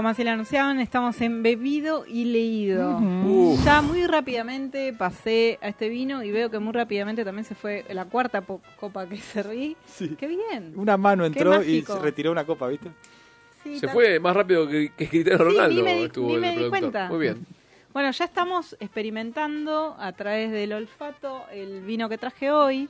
Como así lo anunciaban, estamos en bebido y leído. Uh. Ya muy rápidamente pasé a este vino y veo que muy rápidamente también se fue la cuarta copa que serví. Sí. ¡Qué bien! Una mano entró y se retiró una copa, ¿viste? Sí, Se fue más rápido que, que Cristiano Sí, Ronaldo. ni me di- estuvo ni el me di productor. cuenta. Muy bien. Bueno, ya estamos experimentando a través del olfato el vino que traje hoy,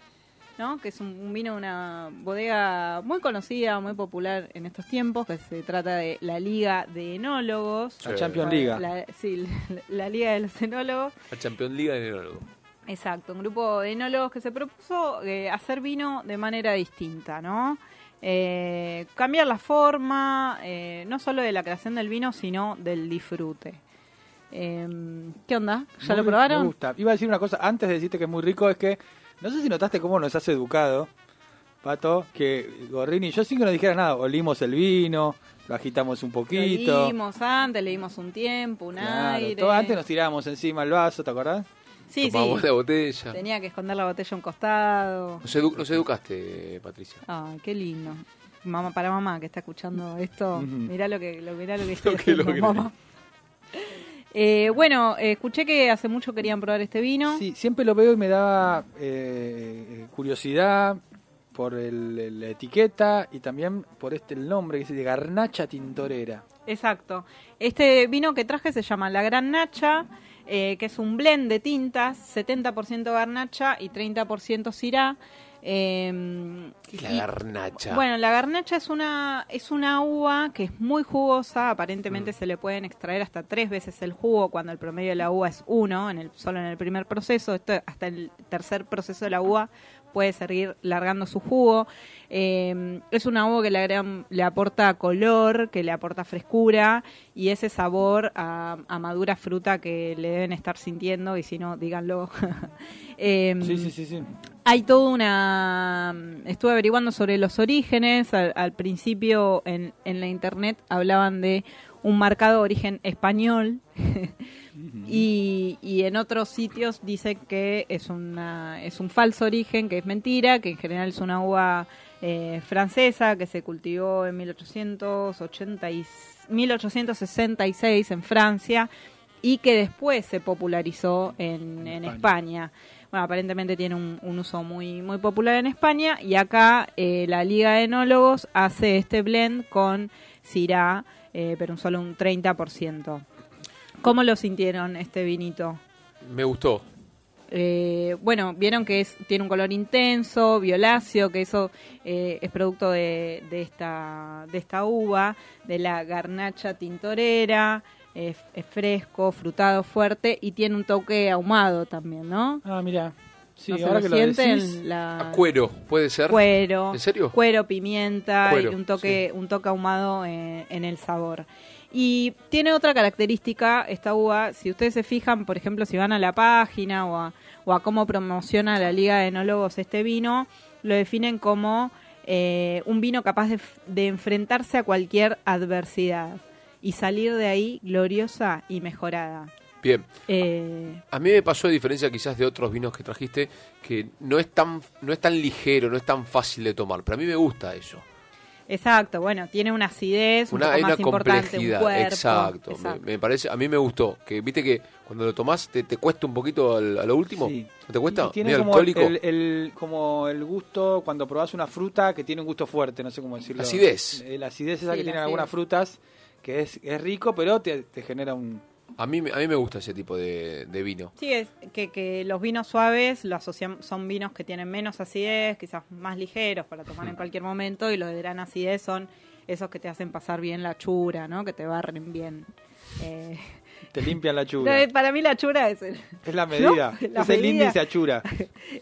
¿no? Que es un, un vino de una bodega muy conocida, muy popular en estos tiempos, que se trata de la Liga de Enólogos. La Sí. Champions League. La- sí, la, la Liga de los Enólogos. La Champions League de Neurólogo. Exacto, un grupo de enólogos que se propuso eh, hacer vino de manera distinta, ¿no? Eh, cambiar la forma, eh, no solo de la creación del vino, sino del disfrute. Eh, ¿Qué onda? ¿Ya lo Muy- Me probaron? gusta. Iba a decir una cosa antes de decirte que es muy rico, es que no sé si notaste cómo nos has educado, Pato, que Gorrini y yo sin que nos dijera nada, olimos el vino, lo agitamos un Lo poquito. dimos antes, le dimos un tiempo, un Claro, aire. todo antes nos tirábamos encima el vaso, ¿te acordás? Sí, Tomamos sí. la botella. Tenía que esconder la botella a un costado. Nos, edu- nos educaste, Patricia. Ay, qué lindo. Mamá, para mamá que está escuchando esto, mirá lo que, lo, mirá lo que Lo que mamá. Eh, bueno, eh, escuché que hace mucho querían probar este vino. Sí, siempre lo veo y me daba eh, curiosidad por el- el- la etiqueta y también por este el nombre que dice de Garnacha Tintorera. Exacto. Este vino que traje se llama La Gran Nacha, eh, que es un blend de tintas, 70% garnacha y 30% cirá. Eh, ¿Qué es la y- garnacha? Bueno, la garnacha es una, es una uva que es muy jugosa, Mm. aparentemente se le pueden extraer hasta tres veces el jugo cuando el promedio de la uva es uno, en el, solo en el primer proceso, esto hasta el tercer proceso de la uva puede seguir largando su jugo. Eh, es una uva que le, le aporta color, que le aporta frescura y ese sabor a, a madura fruta que le deben estar sintiendo y si no, díganlo. Em, Sí, sí, sí, sí. hay toda una... Estuve averiguando sobre los orígenes. Al, al principio en, en la internet hablaban de un marcado origen español y, y en otros sitios dice que es, una, es un falso origen, que es mentira, que en general es una uva eh, francesa que se cultivó en 1880 y- 1866 en Francia y que después se popularizó en, en España. España. Bueno, aparentemente tiene un, un uso muy, muy popular en España y acá eh, la Liga de Enólogos hace este blend con Syrah, eh, pero un solo un 30%. ¿Cómo lo sintieron este vinito? Me gustó. Eh, bueno, vieron que es, tiene un color intenso, violáceo, que eso eh, es producto de, de esta, de esta uva, de la garnacha tintorera, es, es fresco, frutado, fuerte y tiene un toque ahumado también, ¿no? Ah, mira. Sí, No se ahora lo que lo sienten, decís, la- A cuero, ¿puede ser? cuero, ¿En serio? cuero, pimienta Cuero, y un toque, un toque ahumado eh, en el sabor. Y tiene otra característica esta uva, si ustedes se fijan, por ejemplo, si van a la página o a, o a cómo promociona la Liga de Enólogos este vino, lo definen como eh, un vino capaz de, enfrentarse a cualquier adversidad y salir de ahí gloriosa y mejorada. Bien. Eh, A mí me pasó, a diferencia quizás de otros vinos que trajiste, que no es tan no es tan ligero, no es tan fácil de tomar. Pero a mí me gusta eso. Exacto, bueno, tiene una acidez, un Una, poco hay una más importante, un complejidad. cuerpo. exacto. Me, me parece, a mí me gustó. Que viste que cuando lo tomás te, te cuesta un poquito al- a lo último. Sí. ¿No te cuesta? Y tiene como alcohólico. el, el- como el gusto cuando probás una fruta que tiene un gusto fuerte, no sé cómo decirlo. Acidez. La acidez esa Sí, que tienen acidez. algunas frutas, que es, es rico, pero te, te genera un, A mí, me- a mí me gusta ese tipo de, de vino. Sí, es que, que los vinos suaves lo asocian, son vinos que tienen menos acidez, quizás más ligeros para tomar en cualquier momento, y los de gran acidez son esos que te hacen pasar bien la chura, ¿no? Que te barren bien. Eh, Te limpian la chura. para mí la chura es el, Es la medida. La es el índice a chura.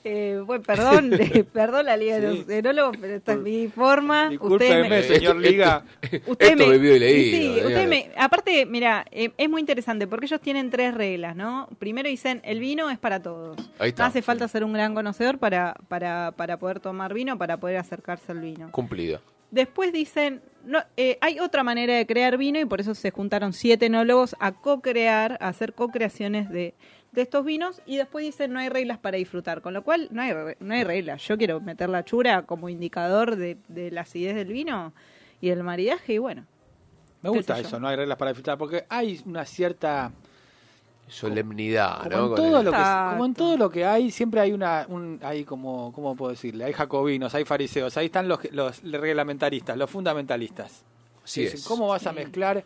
Eh, bueno, perdón, eh, perdón la Liga de Sí. los Enólogos, pero esta es mi forma. Discúlpeme, Ustedes me- señor Liga. Ustedes Esto me- y Sí, ustedes me- aparte, mira, eh, es muy interesante porque ellos tienen tres reglas, ¿no? Primero dicen, el vino es para todos. Ahí está. No hace falta ser un gran conocedor para, para, para poder tomar vino, para poder acercarse al vino. Cumplido. Después dicen, no, eh, hay otra manera de crear vino y por eso se juntaron siete enólogos a co-crear, a hacer co-creaciones de, de estos vinos y después dicen no hay reglas para disfrutar, con lo cual no hay, no hay reglas. Yo quiero meter la chura como indicador de, de la acidez del vino y el maridaje y bueno. Me gusta eso, no hay reglas para disfrutar, porque hay una cierta... Solemnidad, Como, ¿no? en todo lo que, como en todo lo que hay, siempre hay una... Un, hay como, ¿Cómo puedo decirle? Hay jacobinos, hay fariseos, ahí están los, los reglamentaristas, los fundamentalistas. Así Dicen, es. ¿Cómo vas a mezclar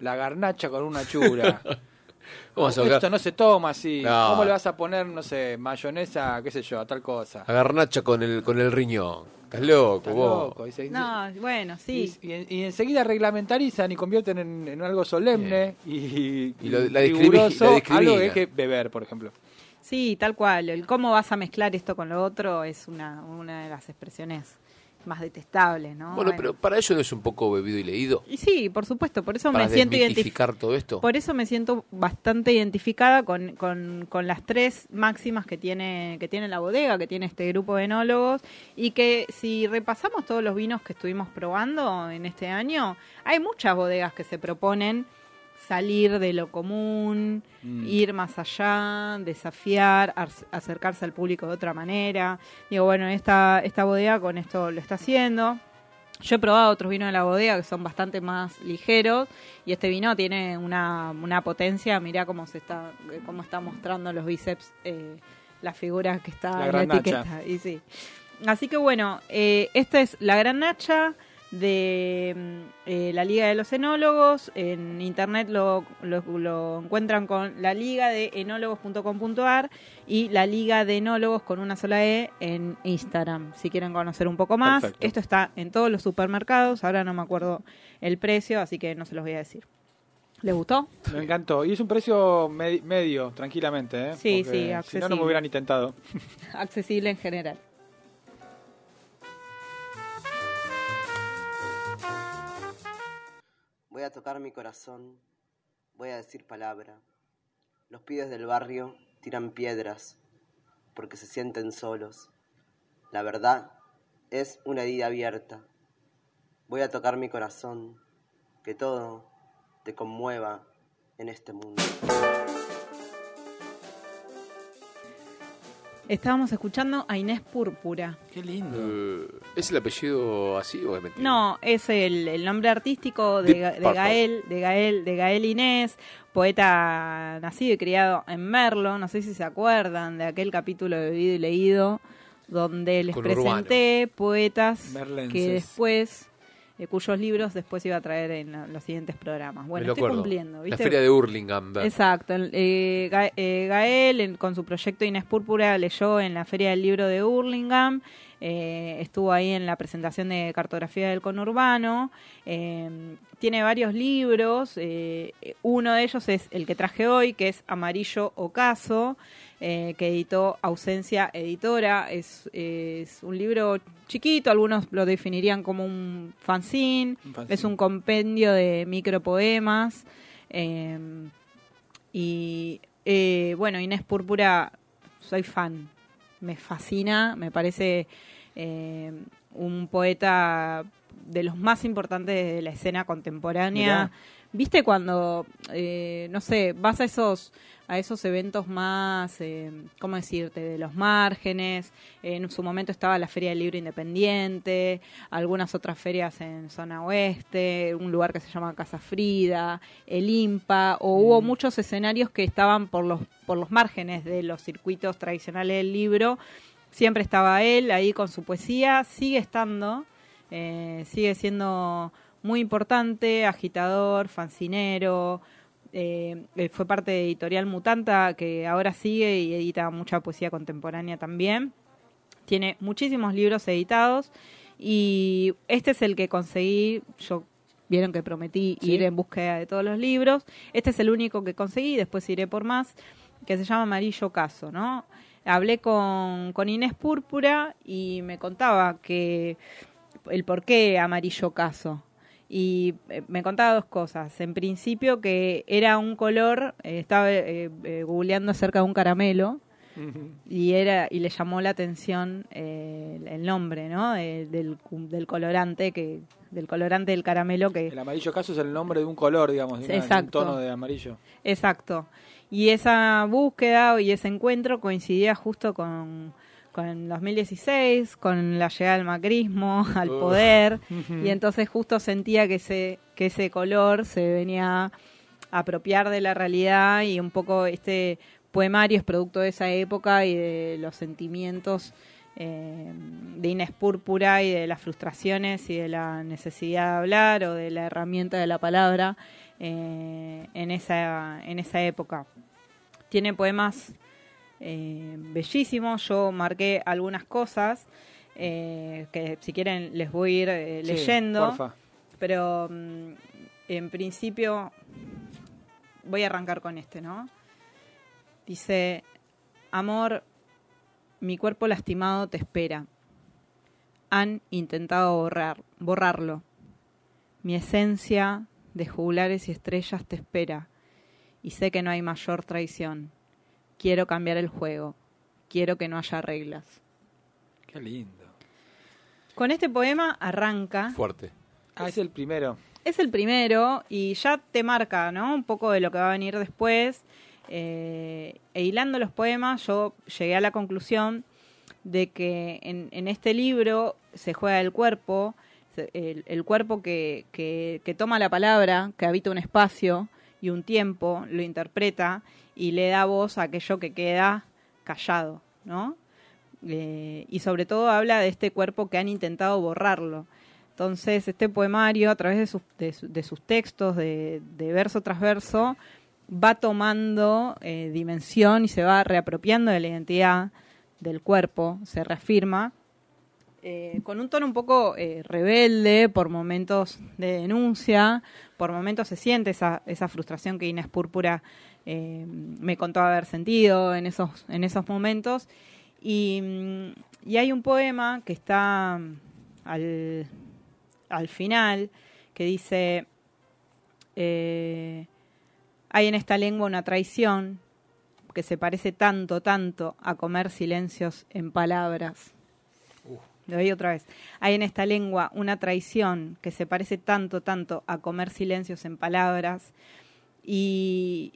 la garnacha con una chura? ¿Cómo vas a ahogar- Esto no se toma así. No. ¿Cómo le vas a poner, no sé, mayonesa, qué sé yo, a tal cosa? a garnacha con el, con el riñón? Estás loco, Estás vos. loco, dice- No, bueno, sí. Y, y- y enseguida reglamentarizan y convierten en, en algo solemne y, Y lo- la riguroso, la algo que hay que beber, por ejemplo. Sí, tal cual. El cómo vas a mezclar esto con lo otro es una, una de las expresiones más detestables, ¿no? Bueno, pero para ello no es un poco bebido y leído. Y sí, por supuesto, por eso Para me siento identificada. todo esto. Por eso me siento bastante identificada con, con, con las tres máximas que tiene, que tiene la bodega, que tiene este grupo de enólogos, y que si repasamos todos los vinos que estuvimos probando en este año, hay muchas bodegas que se proponen salir de lo común, Mm. ir más allá, desafiar, ar- acercarse al público de otra manera. Digo, bueno, esta, esta bodega con esto lo está haciendo. Yo he probado otros vinos de la bodega que son bastante más ligeros y este vino tiene una, una potencia, mirá cómo se está cómo está mostrando los bíceps eh, la figura que está La en la etiqueta. Y sí. Así que bueno, eh, esta es la gran nacha de mm, eh, la Liga de los Enólogos. En internet lo, lo- lo encuentran con la liga de enólogos.com.ar y la Liga de Enólogos con una sola E en Instagram, si quieren conocer un poco más. Perfecto. Esto está en todos los supermercados, ahora no me acuerdo el precio, así que no se los voy a decir. ¿Les gustó? Me encantó. Y es un precio medi- medio, tranquilamente. ¿eh? Sí, Porque sí, Si no, no accesible. me hubieran intentado. Accesible en general. Voy a tocar mi corazón, voy a decir palabra. Los pibes del barrio tiran piedras porque se sienten solos. La verdad es una herida abierta. Voy a tocar mi corazón, que todo te conmueva en este mundo. Estábamos escuchando a Inés Púrpura. Qué lindo. Eh, ¿Es el apellido así o es mentira? No, es el, el nombre artístico de. Gael, de Gael, de Gael Inés, poeta nacido y criado en Merlo. No sé si se acuerdan de aquel capítulo de Vivido y Leído, donde les Con presenté poetas Merlenses. que después, eh, cuyos libros después iba a traer en la- los siguientes programas. Bueno, lo estoy acuerdo. cumpliendo, La ¿viste? feria de Hurlingham. Exacto. eh, eh, Gael, en- con su proyecto Inés Púrpura, leyó en la Feria del Libro de Hurlingham. Eh, estuvo ahí en la presentación de cartografía del conurbano. eh, tiene varios libros. eh, uno de ellos es el que traje hoy, que es Amarillo Ocaso, que editó Ausencia Editora. Es, es un libro chiquito, algunos lo definirían como un fanzine. Un fanzine. Es un compendio de micropoemas. y bueno, Inés Púrpura, soy fan. Me fascina, me parece eh, un poeta de los más importantes de la escena contemporánea. Mirá. ¿Viste cuando, eh, no sé, vas a esos a esos eventos más, eh, ¿cómo decirte?, de los márgenes. En su momento estaba la Feria del Libro Independiente, algunas otras ferias en zona oeste, un lugar que se llama Casa Frida, el IMPA, o hubo muchos escenarios que estaban por los, por los márgenes de los circuitos tradicionales del libro. Siempre estaba él ahí con su poesía, sigue estando, eh, sigue siendo muy importante, agitador, fancinero, eh, fue parte de Editorial Mutanta, que ahora sigue y edita mucha poesía contemporánea también. Tiene muchísimos libros editados y este es el que conseguí, yo vieron que prometí Sí. ir en búsqueda de todos los libros, este es el único que conseguí, después iré por más, que se llama Amarillo Caso, ¿no? Hablé con, con Inés Púrpura y me contaba que el por qué Amarillo Caso. Y eh, me contaba dos cosas. En principio que era un color, eh, estaba eh, eh, googleando acerca de un caramelo, y era y le llamó la atención eh, el- nombre no del, del colorante que del colorante del caramelo que El amarillo caso es el nombre de un color, digamos, de, una- de un tono de amarillo. exacto y esa búsqueda y ese encuentro coincidía justo con con 2016 con la llegada del macrismo al poder y entonces justo sentía que ese que ese color se venía a apropiar de la realidad y un poco este poemario es producto de esa época y de los sentimientos eh, de Inés Púrpura y de las frustraciones y de la necesidad de hablar o de la herramienta de la palabra eh, en, esa, en esa época. Tiene poemas eh, bellísimos, yo marqué algunas cosas eh, que si quieren les voy a ir eh, Sí, leyendo porfa. pero mm, en principio voy a arrancar con este, ¿no? Dice, amor, mi cuerpo lastimado te espera. Han intentado borrar, borrarlo. Mi esencia de jugulares y estrellas te espera. Y sé que no hay mayor traición. Quiero cambiar el juego. Quiero que no haya reglas. Qué lindo. Con este poema arranca. Fuerte. Ah, es el primero. Es el primero y ya te marca, ¿no? Un poco de lo que va a venir después. Eh, e hilando los poemas, yo llegué a la conclusión de que en, en este libro se juega el cuerpo, el, el cuerpo que, que, que toma la palabra, que habita un espacio y un tiempo, lo interpreta y le da voz a aquello que queda callado, ¿no? Eh, y sobre todo habla de este cuerpo que han intentado borrarlo. Entonces, este poemario, a través de sus, textos, de, de verso tras verso, va tomando eh, dimensión y se va reapropiando de la identidad del cuerpo, se reafirma, eh, con un tono un poco eh, rebelde, por momentos de denuncia, por momentos se siente esa, frustración que Inés Púrpura eh, me contó haber sentido en esos, en esos momentos. Y, hay un poema que está mm, al, al final que dice, hay en esta lengua una traición que se parece tanto, tanto a comer silencios en palabras. Lo doy otra vez. Hay en esta lengua una traición que se parece tanto, tanto a comer silencios en palabras y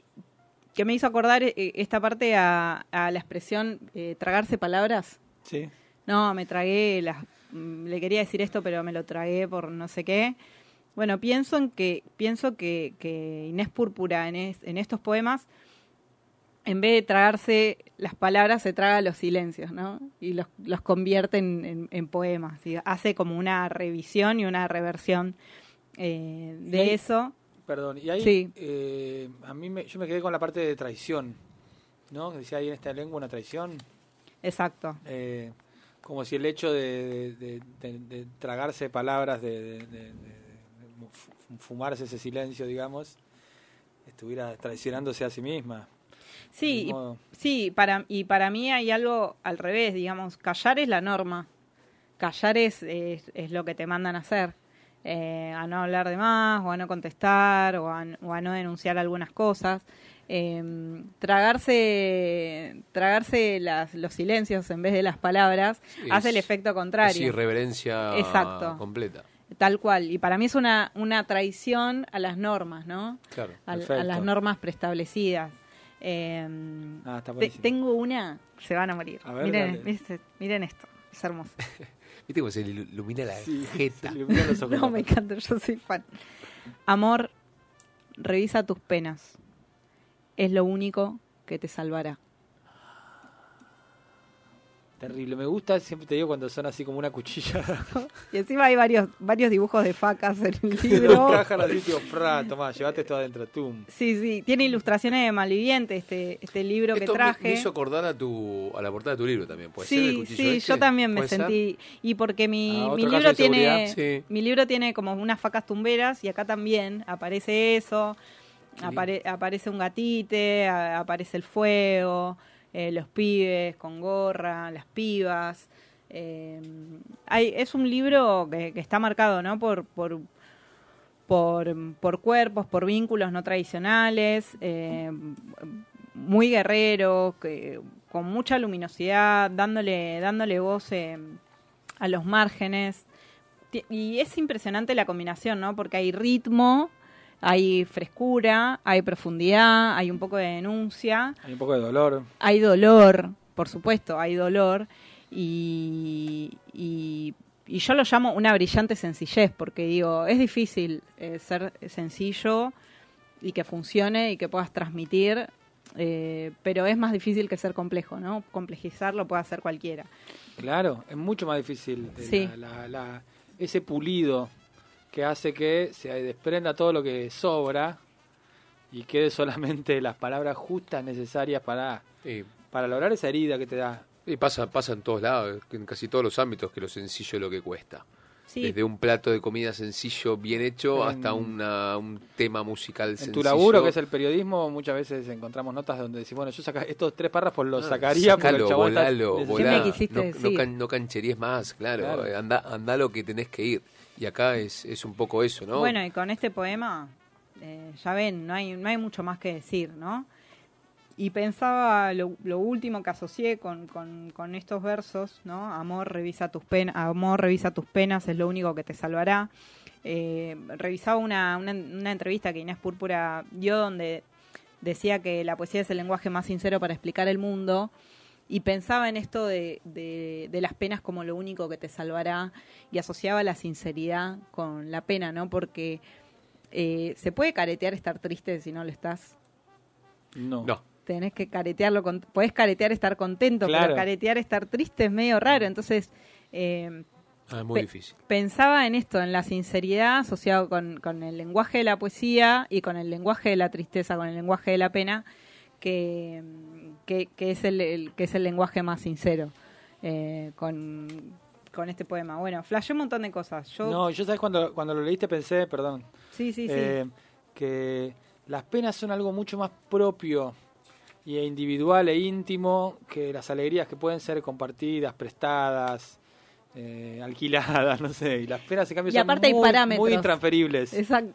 que me hizo acordar eh, esta parte a, a la expresión eh, tragarse palabras. Sí. No, me tragué las mm, le quería decir esto, pero me lo tragué por no sé qué. Bueno, pienso en que pienso que, que Inés Púrpura en, es- en estos poemas en vez de tragarse las palabras, se traga los silencios, ¿no? Y los, los convierte en, en- en poemas. Y hace como una revisión y una reversión eh, de ahí- eso. Perdón, y ahí Sí. eh, a mí me, yo me quedé con la parte de traición, ¿no? Que decía ahí en esta lengua una traición, Exacto. eh, como si el hecho de, de- de- de tragarse palabras, de, de- de- de- de fu- fumarse ese silencio, digamos, estuviera traicionándose a sí misma. Sí, y, sí para, y para mí hay algo al revés, digamos, callar es la norma. Callar es, es, es lo que te mandan a hacer. Eh, a no hablar de más, o a no contestar, o a, o a no denunciar algunas cosas. Eh, tragarse tragarse las, los silencios en vez de las palabras Sí, hace el efecto Es contrario. irreverencia Exacto. completa. Tal cual. Y para mí es una, una traición a las normas, ¿no? Claro. A, las normas preestablecidas. Eh, Ah, está te- buenísimo. tengo una, se van a morir. A ver, miren, este- miren esto, es hermoso. ¿Viste cómo se le ilumina la Sí, jeta? se le iluminan los ojos. No, me encanta, yo soy fan. Amor, revisa tus penas. Es lo único que te salvará. Terrible. Me gusta, siempre te digo, cuando son así como una cuchilla. Y encima hay varios, varios dibujos de facas en el libro. trajan así, tipo, fra, tomá, llevate esto adentro, tum. Sí, sí, tiene ilustraciones de Malviviente este, este libro Esto que me- traje. Me, hizo acordar a tu a la portada de tu libro también, ¿puede ser? el Sí, cuchillo sí, este? yo también me ¿Puede ser? sentí y porque mi, Ah, mi libro tiene Sí. mi libro tiene como unas facas tumberas y acá también aparece eso, apare- aparece un gatite, a- aparece el fuego, eh, los pibes con gorra, las pibas. eh, hay, es un libro que, está marcado, ¿no? Por, por por, por cuerpos, por vínculos no tradicionales, eh, muy guerrero, que, con mucha luminosidad, dándole, dándole voz a los márgenes. Y es impresionante la combinación, ¿no? Porque hay ritmo, hay frescura, hay profundidad, hay un poco de denuncia, Hay un poco de dolor. hay dolor, por supuesto, hay dolor. Y, y, y yo lo llamo una brillante sencillez, porque digo, es difícil eh, ser sencillo y que funcione y que puedas transmitir, eh, pero es más difícil que ser complejo, ¿no? Complejizar lo puede hacer cualquiera. Claro, es mucho más difícil. eh, Sí. la- la- la- ese pulido que hace que se desprenda todo lo que sobra y quede solamente las palabras justas necesarias para, Sí. para lograr esa herida que te da. Y pasa, pasa en todos lados, en casi todos los ámbitos, que lo sencillo es lo que cuesta. Sí, Desde un plato de comida sencillo, bien hecho, En- hasta una, un tema musical En sencillo. tu laburo, que es el periodismo, muchas veces encontramos notas donde decimos, bueno, yo saca estos tres párrafos los Ah, sacaría porque sacalo, el está- volá. no, no, can- no cancheríes más, claro. Claro. Anda, anda lo que tenés que ir. Y acá es, es un poco eso, ¿no? Bueno, y con este poema, eh, ya ven, no hay, no hay mucho más que decir, ¿no? Y pensaba lo, lo último que asocié con, con, estos versos, ¿no? Amor, revisa tus penas, amor, revisa tus penas, es lo único que te salvará. Eh, revisaba una, una entrevista que Inés Púrpura dio donde decía que la poesía es el lenguaje más sincero para explicar el mundo y pensaba en esto de, de, de las penas como lo único que te salvará y asociaba la sinceridad con la pena, ¿no? Porque eh, se puede caretear estar triste si no lo estás. No. No. Tenés que caretearlo, con, podés caretear estar contento, Claro. pero caretear estar triste es medio raro. Entonces, eh, Ah, es muy Pe- difícil. pensaba en esto, en la sinceridad asociado con, con el lenguaje de la poesía y con el lenguaje de la tristeza, con el lenguaje de la pena, que, que, que es, el, el- que es el lenguaje más sincero eh, con, con este poema. Bueno, flashé un montón de cosas. Yo, No, yo sabes cuando, cuando lo leíste pensé, perdón, sí, sí, sí. eh, que las penas son algo mucho más propio y individual e íntimo que las alegrías que pueden ser compartidas, prestadas, eh, alquiladas, no sé. Y las penas, en cambio, Y son aparte hay parámetros. muy intransferibles.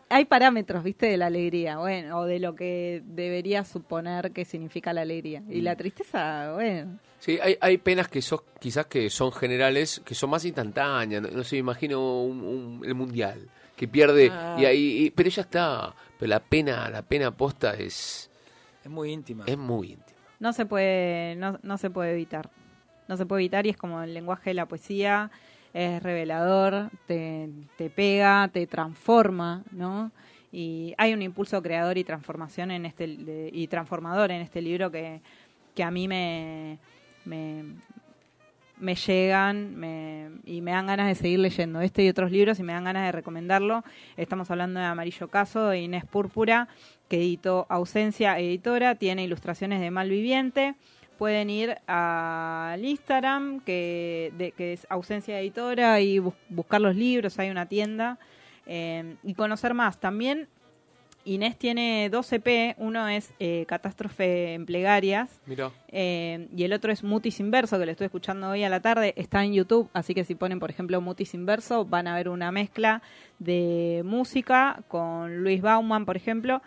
Hay parámetros, viste, de la alegría, bueno, o de lo que debería suponer que significa la alegría. Y Mm. la tristeza, bueno. Sí, hay, hay penas que son, quizás que son generales, que son más instantáneas. No, no sé, me imagino un- un- el mundial, que pierde, Ah. y ahí, y- pero ya está. Pero la pena, la pena posta es, Es muy íntima. es muy íntima. no se puede no, no se puede evitar no se puede evitar y es como el lenguaje de la poesía es revelador te, pega te transforma no y hay un impulso creador y transformación en este y transformador en este libro que, que a mí me me, llegan y me dan ganas de seguir leyendo este y otros libros y me dan ganas de recomendarlo. Estamos hablando de Amarillo Caso, de Inés Púrpura, que editó Ausencia Editora, tiene ilustraciones de Malviviente. Pueden ir al Instagram, que, de, que es Ausencia Editora, y bus- buscar los libros, hay una tienda, eh, y conocer más. También Inés tiene dos EP, uno es eh, Catástrofe en Plegarias, eh, y el otro es Mutis Inverso, que lo estoy escuchando hoy a la tarde. Está en YouTube, así que si ponen, por ejemplo, Mutis Inverso, van a ver una mezcla de música con Luis Bauman, por ejemplo,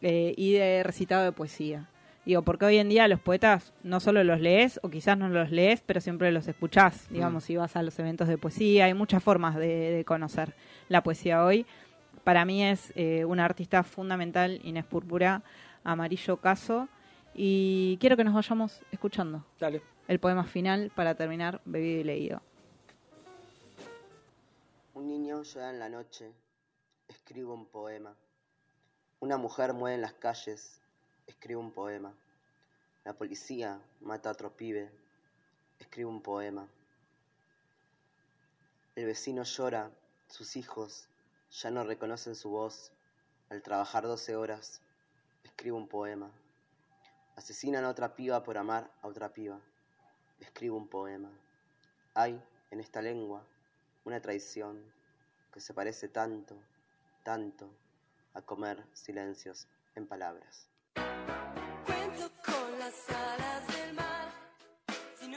eh, y de recitado de poesía. Digo, porque hoy en día los poetas no solo los lees, o quizás no los lees, pero siempre los escuchás. Digamos, si vas a los eventos de poesía, hay muchas formas de, de conocer la poesía hoy. Para mí es eh, una artista fundamental, Inés Púrpura, Amarillo Caso. Y quiero que nos vayamos escuchando Dale. el poema final para terminar bebido y leído. Un niño llora en la noche, escribo un poema. Una mujer muere en las calles, escribo un poema. La policía mata a otro pibe, escribo un poema. El vecino llora, sus hijos ya no reconocen su voz. Al trabajar doce horas, escribo un poema. Asesinan a otra piba por amar a otra piba. Escribo un poema. Hay en esta lengua una traición que se parece tanto, tanto a comer silencios en palabras.